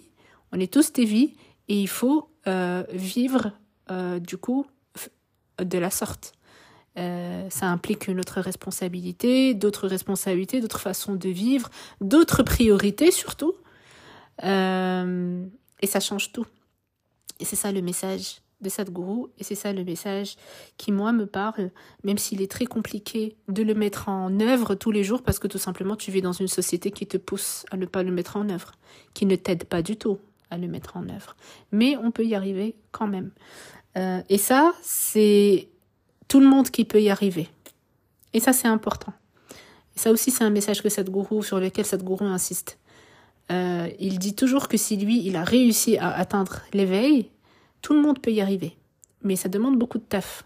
on est tous des vies et il faut euh, vivre euh, du coup de la sorte. Euh, ça implique une autre responsabilité, d'autres responsabilités, d'autres façons de vivre, d'autres priorités surtout. Et ça change tout. Et c'est ça le message de Sadhguru et c'est ça le message qui moi me parle même s'il est très compliqué de le mettre en œuvre tous les jours parce que tout simplement tu vis dans une société qui te pousse à ne pas le mettre en œuvre qui ne t'aide pas du tout à le mettre en œuvre. Mais on peut y arriver quand même. Euh, et ça, c'est tout le monde qui peut y arriver. Et ça, c'est important. Et ça aussi, c'est un message que Sadhguru, sur lequel Sadhguru insiste. Euh, il dit toujours que si lui, il a réussi à atteindre l'éveil, tout le monde peut y arriver. Mais ça demande beaucoup de taf.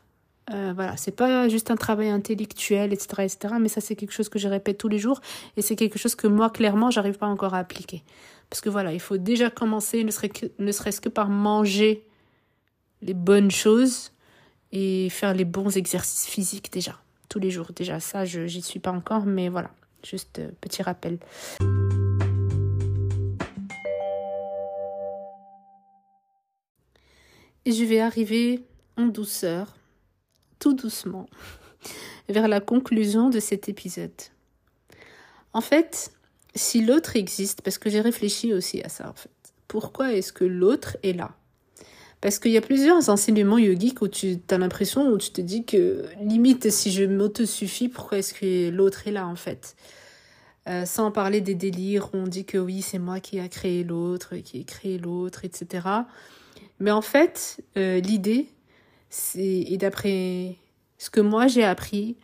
Euh, voilà, c'est pas juste un travail intellectuel, etc., etc. Mais ça, c'est quelque chose que je répète tous les jours et c'est quelque chose que moi, clairement, j'arrive pas encore à appliquer. Parce que voilà, il faut déjà commencer, ne serait-ce que par manger les bonnes choses et faire les bons exercices physiques déjà, tous les jours. Déjà, ça, je j'y suis pas encore, mais voilà, juste euh, petit rappel. Et je vais arriver en douceur, tout doucement, vers la conclusion de cet épisode. En fait, si l'autre existe, parce que j'ai réfléchi aussi à ça en fait, pourquoi est-ce que l'autre est là? Parce qu'il y a plusieurs enseignements yogiques où tu as l'impression, où tu te dis que limite si je m'auto-suffis, pourquoi est-ce que l'autre est là en fait? Euh, sans parler des délires où on dit que oui, c'est moi qui a créé l'autre, qui ai créé l'autre, etc. Mais en fait, euh, l'idée, c'est, et d'après ce que moi j'ai appris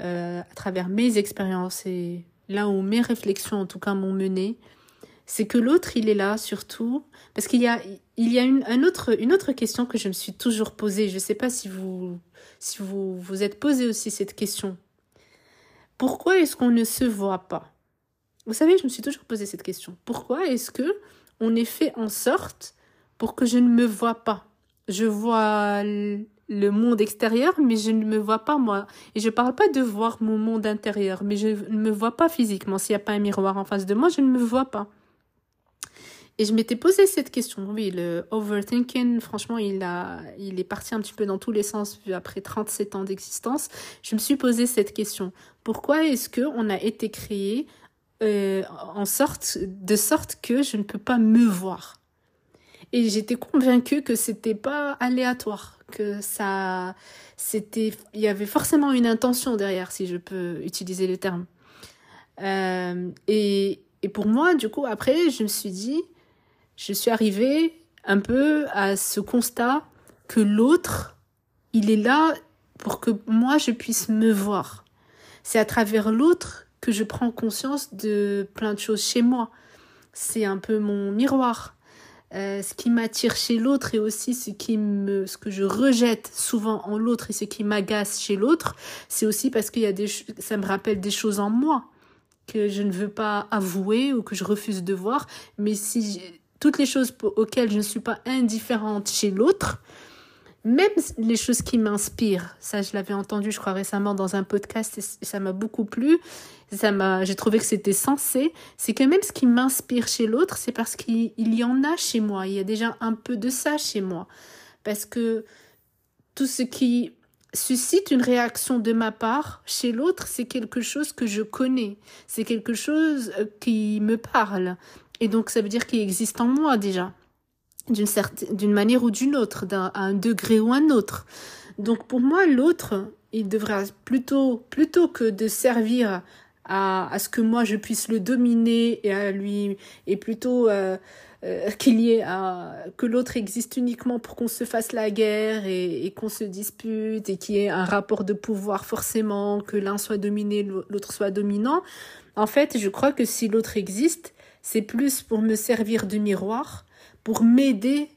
euh, à travers mes expériences et là où mes réflexions en tout cas m'ont mené, c'est que l'autre il est là surtout parce qu'il y a il y a une, un autre, une autre question que je me suis toujours posée. Je ne sais pas si vous si vous vous êtes posé aussi cette question. Pourquoi est-ce qu'on ne se voit pas? Vous savez, je me suis toujours posé cette question. Pourquoi est-ce que on est fait en sorte pour que je ne me vois pas Je vois le monde extérieur, mais je ne me vois pas moi. Et je parle pas de voir mon monde intérieur, mais je ne me vois pas physiquement. S'il n'y a pas un miroir en face de moi, je ne me vois pas. Et je m'étais posé cette question. Oui, le overthinking, franchement, il, a, il est parti un petit peu dans tous les sens après 37 ans d'existence. Je me suis posé cette question. Pourquoi est-ce que on a été créé euh, en sorte, de sorte que je ne peux pas me voir? Et j'étais convaincue que c'était pas aléatoire, que ça, c'était, il y avait forcément une intention derrière, si je peux utiliser le terme. Euh, et, et pour moi, du coup, après, je me suis dit, je suis arrivée un peu à ce constat que l'autre, il est là pour que moi, je puisse me voir. C'est à travers l'autre que je prends conscience de plein de choses chez moi. C'est un peu mon miroir. Euh, ce qui m'attire chez l'autre et aussi ce qui me, ce que je rejette souvent en l'autre et ce qui m'agace chez l'autre, c'est aussi parce qu'il y a ça me rappelle des choses en moi que je ne veux pas avouer ou que je refuse de voir. Mais si toutes les choses auxquelles je ne suis pas indifférente chez l'autre, même les choses qui m'inspirent, ça je l'avais entendu je crois récemment dans un podcast et ça m'a beaucoup plu, ça m'a, j'ai trouvé que c'était sensé, c'est que même ce qui m'inspire chez l'autre, c'est parce qu'il y en a chez moi, il y a déjà un peu de ça chez moi, parce que tout ce qui suscite une réaction de ma part chez l'autre, c'est quelque chose que je connais, c'est quelque chose euh, qui me parle, et donc ça veut dire qu'il existe en moi déjà. D'une certaine, d'une manière ou d'une autre, d'un, à un degré ou un autre. Donc pour moi, l'autre, il devrait plutôt, plutôt que de servir à, ce que moi je puisse le dominer et à lui, et plutôt euh, euh, qu'il y ait que l'autre existe uniquement pour qu'on se fasse la guerre et, et qu'on se dispute et qu'il y ait un rapport de pouvoir forcément, que l'un soit dominé, l'autre soit dominant. En fait, je crois que si l'autre existe, c'est plus pour me servir de miroir pour m'aider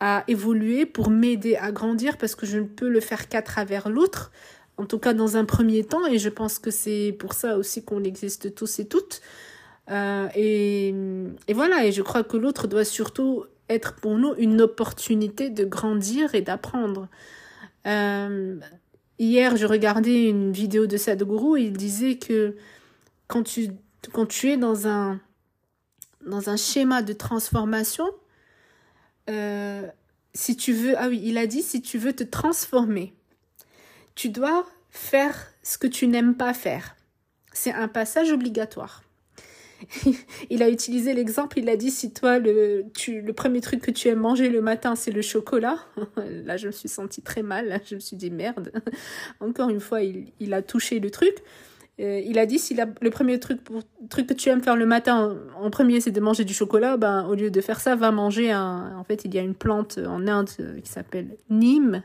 à évoluer, pour m'aider à grandir, parce que je ne peux le faire qu'à travers l'autre, en tout cas dans un premier temps, et je pense que c'est pour ça aussi qu'on existe tous et toutes. Euh, et, voilà, et je crois que l'autre doit surtout être pour nous une opportunité de grandir et d'apprendre. Euh, hier, je regardais une vidéo de Sadhguru, il disait que quand tu, quand tu es dans un, dans un schéma de transformation, euh, si tu veux, ah oui, il a dit, si tu veux te transformer, tu dois faire ce que tu n'aimes pas faire. C'est un passage obligatoire. il a utilisé l'exemple, il a dit si toi le, tu, le premier truc que tu aimes manger le matin c'est le chocolat, là je me suis sentie très mal, je me suis dit merde, encore une fois il, il a touché le truc. Euh, il a dit si le premier truc, pour, truc que tu aimes faire le matin en, premier c'est de manger du chocolat, ben au lieu de faire ça, va manger un. En fait, il y a une plante en Inde euh, qui s'appelle Neem,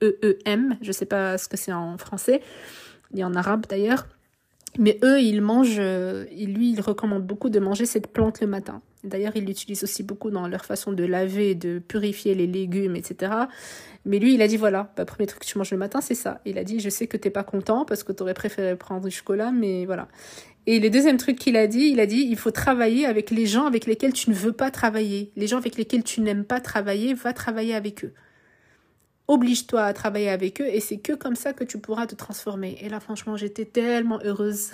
N-E-E-M. Je sais pas ce que c'est en français, ni en arabe d'ailleurs. Mais eux, ils mangent, euh, lui, il recommande beaucoup de manger cette plante le matin. D'ailleurs, ils l'utilisent aussi beaucoup dans leur façon de laver, de purifier les légumes, etc. Mais lui, il a dit voilà, bah, premier truc que tu manges le matin, c'est ça. Il a dit je sais que t'es pas content parce que tu aurais préféré prendre du chocolat, mais voilà. Et le deuxième truc qu'il a dit, il a dit il faut travailler avec les gens avec lesquels tu ne veux pas travailler. Les gens avec lesquels tu n'aimes pas travailler, va travailler avec eux oblige-toi à travailler avec eux et c'est que comme ça que tu pourras te transformer. Et là, franchement, j'étais tellement heureuse.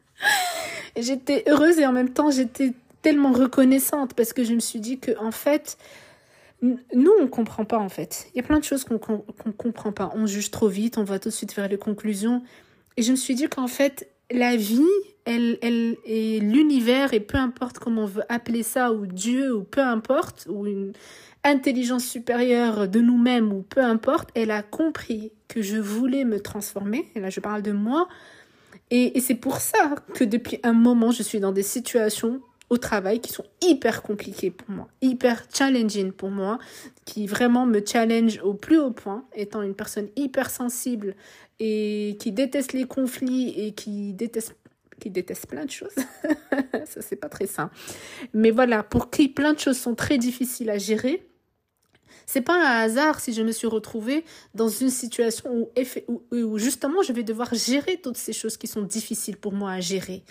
j'étais heureuse et en même temps, j'étais tellement reconnaissante parce que je me suis dit que, en fait, nous, on comprend pas, en fait. Il y a plein de choses qu'on ne comprend pas. On juge trop vite, on va tout de suite vers les conclusions. Et je me suis dit qu'en fait, la vie, elle, elle l'univers, et peu importe comment on veut appeler ça, ou Dieu, ou peu importe, ou une, intelligence supérieure de nous-mêmes ou peu importe, elle a compris que je voulais me transformer. Et là, je parle de moi. Et, c'est pour ça que depuis un moment, je suis dans des situations au travail qui sont hyper compliquées pour moi, hyper challenging pour moi, qui vraiment me challenge au plus haut point, étant une personne hyper sensible et qui déteste les conflits et qui déteste qui déteste plein de choses. ça, c'est pas très sain. Mais voilà, pour qui plein de choses sont très difficiles à gérer, c'est pas un hasard si je me suis retrouvée dans une situation où, justement je vais devoir gérer toutes ces choses qui sont difficiles pour moi à gérer.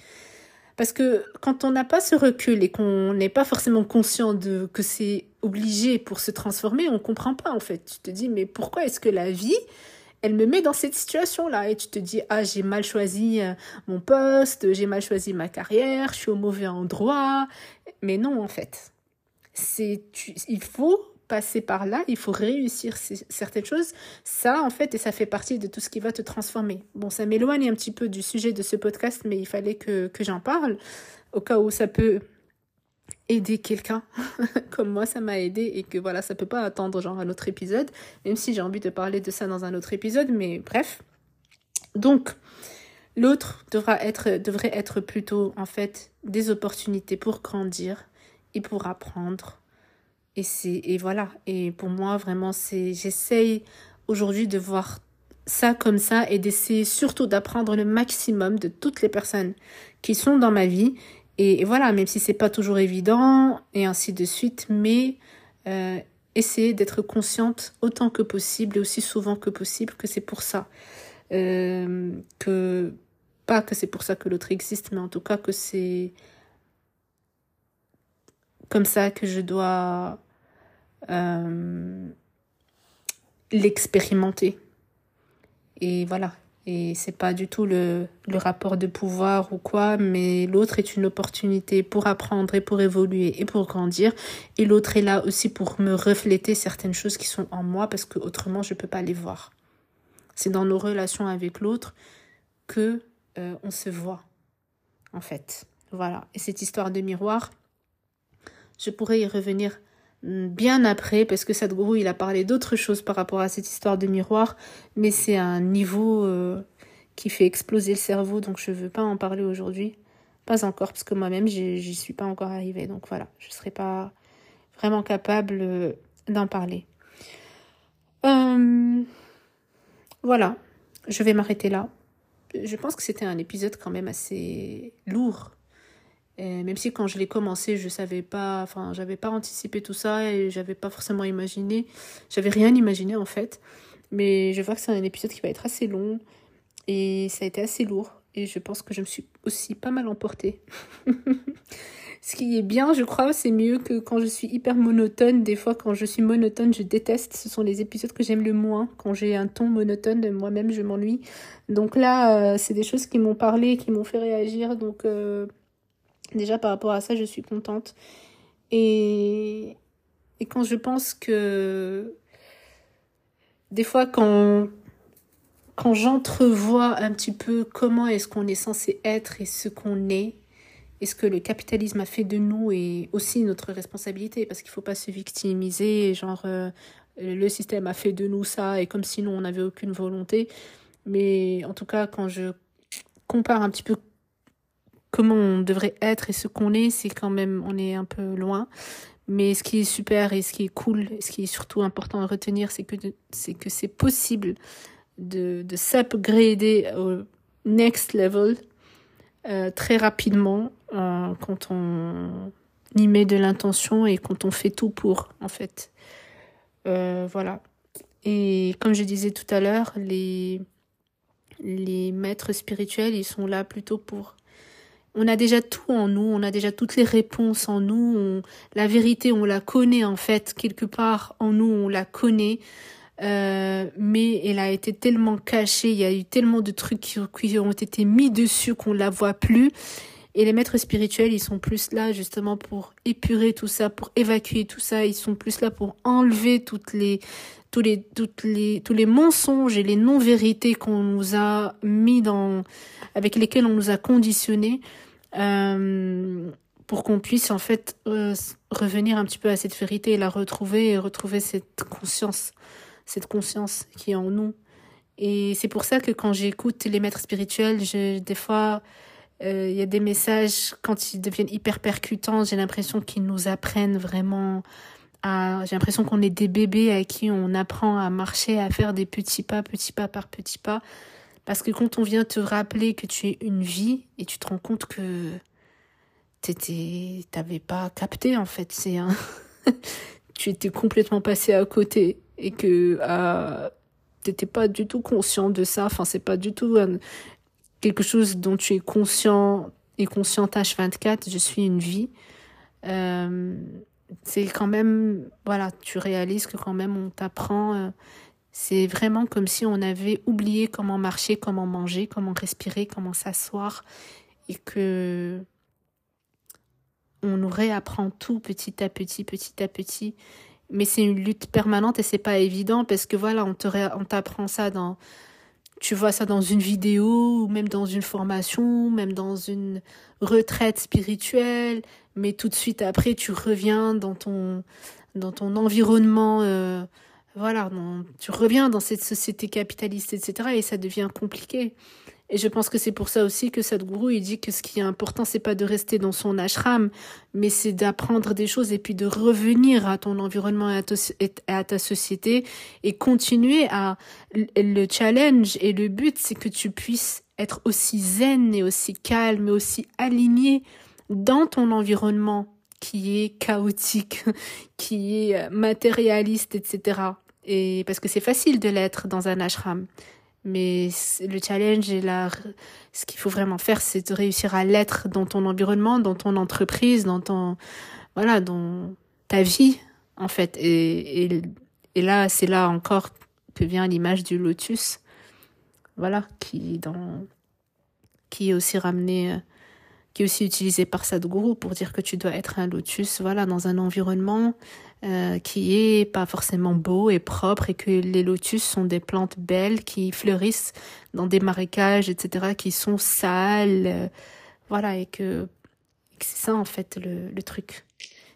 Parce que quand on n'a pas ce recul et qu'on n'est pas forcément conscient de que c'est obligé pour se transformer, on comprend pas en fait. Tu te dis mais pourquoi est-ce que la vie elle me met dans cette situation-là? Et tu te dis ah j'ai mal choisi euh, mon poste, j'ai mal choisi ma carrière, je suis au mauvais endroit. Mais non en fait, c'est il faut passer par là, il faut réussir certaines choses. Ça, en fait, et ça fait partie de tout ce qui va te transformer. Bon, ça m'éloigne un petit peu du sujet de ce podcast, mais il fallait que, j'en parle, au cas où ça peut aider quelqu'un comme moi ça m'a aidé et que voilà ça peut pas attendre genre un autre épisode même si j'ai envie de parler de ça dans un autre épisode mais bref donc l'autre devra être devrait être plutôt en fait des opportunités pour grandir et pour apprendre et et voilà et pour moi vraiment c'est j'essaye aujourd'hui de voir ça comme ça et d'essayer surtout d'apprendre le maximum de toutes les personnes qui sont dans ma vie et, voilà, même si c'est pas toujours évident et ainsi de suite, mais euh, essayer d'être consciente autant que possible et aussi souvent que possible que c'est pour ça. Euh, que pas que c'est pour ça que l'autre existe, mais en tout cas que c'est comme ça que je dois euh, l'expérimenter. Et voilà, et c'est pas du tout le, le rapport de pouvoir ou quoi, mais l'autre est une opportunité pour apprendre et pour évoluer et pour grandir. Et l'autre est là aussi pour me refléter certaines choses qui sont en moi parce que autrement je peux pas les voir. C'est dans nos relations avec l'autre que euh, on se voit, en fait. Voilà. Et cette histoire de miroir, je pourrais y revenir bien après, parce que Sadhguru, il a parlé d'autres choses par rapport à cette histoire de miroir, mais c'est un niveau euh, qui fait exploser le cerveau, donc je ne veux pas en parler aujourd'hui. Pas encore, parce que moi-même, j'y suis pas encore arrivée. Donc voilà, je ne serai pas vraiment capable euh, d'en parler. Euh, voilà, je vais m'arrêter là. Je pense que c'était un épisode quand même assez lourd même si quand je l'ai commencé, je savais pas, enfin, j'avais pas anticipé tout ça et j'avais pas forcément imaginé, j'avais rien imaginé en fait. Mais je vois que c'est un épisode qui va être assez long et ça a été assez lourd et je pense que je me suis aussi pas mal emportée. Ce qui est bien, je crois, c'est mieux que quand je suis hyper monotone. Des fois, quand je suis monotone, je déteste. Ce sont les épisodes que j'aime le moins. Quand j'ai un ton monotone, moi-même, je m'ennuie. Donc là, euh, c'est des choses qui m'ont parlé, qui m'ont fait réagir. Donc, euh, Déjà par rapport à ça, je suis contente. Et, quand je pense que des fois quand, quand j'entrevois un petit peu comment est-ce qu'on est censé être et ce qu'on est, et ce que le capitalisme a fait de nous et aussi notre responsabilité, parce qu'il ne faut pas se victimiser, genre euh, le système a fait de nous ça et comme si nous on n'avait aucune volonté. Mais en tout cas, quand je compare un petit peu comment on devrait être et ce qu'on est, c'est quand même, on est un peu loin. Mais ce qui est super et ce qui est cool, ce qui est surtout important à retenir, c'est que c'est que c'est possible de, de s'upgrader au next level euh, très rapidement euh, quand on y met de l'intention et quand on fait tout pour, en fait. Euh, voilà. Et comme je disais tout à l'heure, les, les maîtres spirituels, ils sont là plutôt pour on a déjà tout en nous, on a déjà toutes les réponses en nous, la vérité on la connaît en fait, quelque part en nous on la connaît, euh, mais elle a été tellement cachée, il y a eu tellement de trucs qui, ont été mis dessus qu'on la voit plus. Et les maîtres spirituels, ils sont plus là justement pour épurer tout ça, pour évacuer tout ça. Ils sont plus là pour enlever toutes les, tous les, toutes les, tous les mensonges et les non-vérités qu'on nous a mis dans, avec lesquels on nous a conditionnés. Euh, pour qu'on puisse en fait euh, revenir un petit peu à cette vérité et la retrouver et retrouver cette conscience, cette conscience qui est en nous. Et c'est pour ça que quand j'écoute les maîtres spirituels, je, des fois, euh, il y a des messages, quand ils deviennent hyper percutants, j'ai l'impression qu'ils nous apprennent vraiment à... J'ai l'impression qu'on est des bébés à qui on apprend à marcher, à faire des petits pas, petits pas par petits pas. Parce que quand on vient te rappeler que tu es une vie et tu te rends compte que t'avais pas capté en fait, c'est un, tu étais complètement passé à côté et que euh, t'étais pas du tout conscient de ça. Enfin, c'est pas du tout quelque chose dont tu es conscient et conscient H24. Je suis une vie. Euh, c'est quand même, voilà, tu réalises que quand même on t'apprend. Euh, c'est vraiment comme si on avait oublié comment marcher, comment manger, comment respirer, comment s'asseoir et que on nous réapprend tout petit à petit, petit à petit. Mais c'est une lutte permanente et c'est pas évident parce que voilà, on te on t'apprend ça dans tu vois ça dans une vidéo, ou même dans une formation, même dans une retraite spirituelle, mais tout de suite après, tu reviens dans ton, dans ton environnement, euh, voilà, tu reviens dans cette société capitaliste, etc., et ça devient compliqué. Et je pense que c'est pour ça aussi que Sadhguru, il dit que ce qui est important, c'est pas de rester dans son ashram, mais c'est d'apprendre des choses et puis de revenir à ton environnement et à, ta société et continuer à, le challenge et le but, c'est que tu puisses être aussi zen et aussi calme et aussi aligné dans ton environnement qui est chaotique, qui est matérialiste, etc. Et parce que c'est facile de l'être dans un ashram. Mais le challenge et la, ce qu'il faut vraiment faire, c'est de réussir à l'être dans ton environnement, dans ton entreprise, dans ton, voilà, dans ta vie, en fait. Et, et, là, c'est là encore que vient l'image du lotus. Voilà, qui dans, qui est aussi ramené, qui est aussi utilisé par Sadhguru pour dire que tu dois être un lotus, voilà, dans un environnement euh, qui est pas forcément beau et propre et que les lotus sont des plantes belles qui fleurissent dans des marécages, etc., qui sont sales. Euh, voilà, et que, c'est ça en fait le, le truc.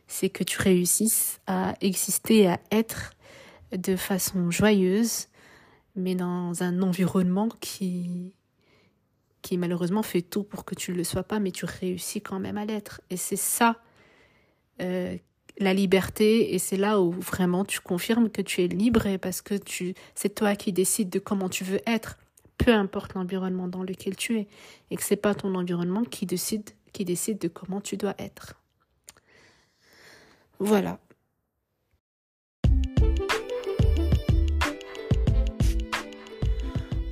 C'est que tu réussisses à exister, à être de façon joyeuse, mais dans un environnement qui, qui malheureusement fait tout pour que tu ne le sois pas, mais tu réussis quand même à l'être. Et c'est ça euh, la liberté et c'est là où vraiment tu confirmes que tu es libre parce que tu c'est toi qui décides de comment tu veux être peu importe l'environnement dans lequel tu es et que c'est pas ton environnement qui décide qui décide de comment tu dois être. Voilà.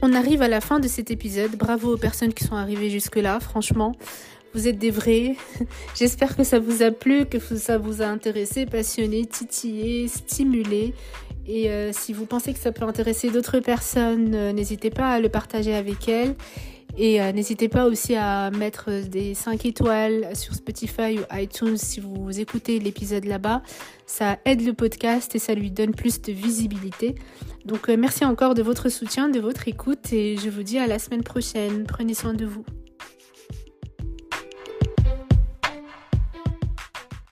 On arrive à la fin de cet épisode. Bravo aux personnes qui sont arrivées jusque-là, franchement. Vous êtes des vrais. J'espère que ça vous a plu, que ça vous a intéressé, passionné, titillé, stimulé. Et euh, si vous pensez que ça peut intéresser d'autres personnes, euh, n'hésitez pas à le partager avec elles. Et euh, n'hésitez pas aussi à mettre des 5 étoiles sur Spotify ou iTunes si vous écoutez l'épisode là-bas. Ça aide le podcast et ça lui donne plus de visibilité. Donc merci encore de votre soutien, de votre écoute et je vous dis à la semaine prochaine. Prenez soin de vous.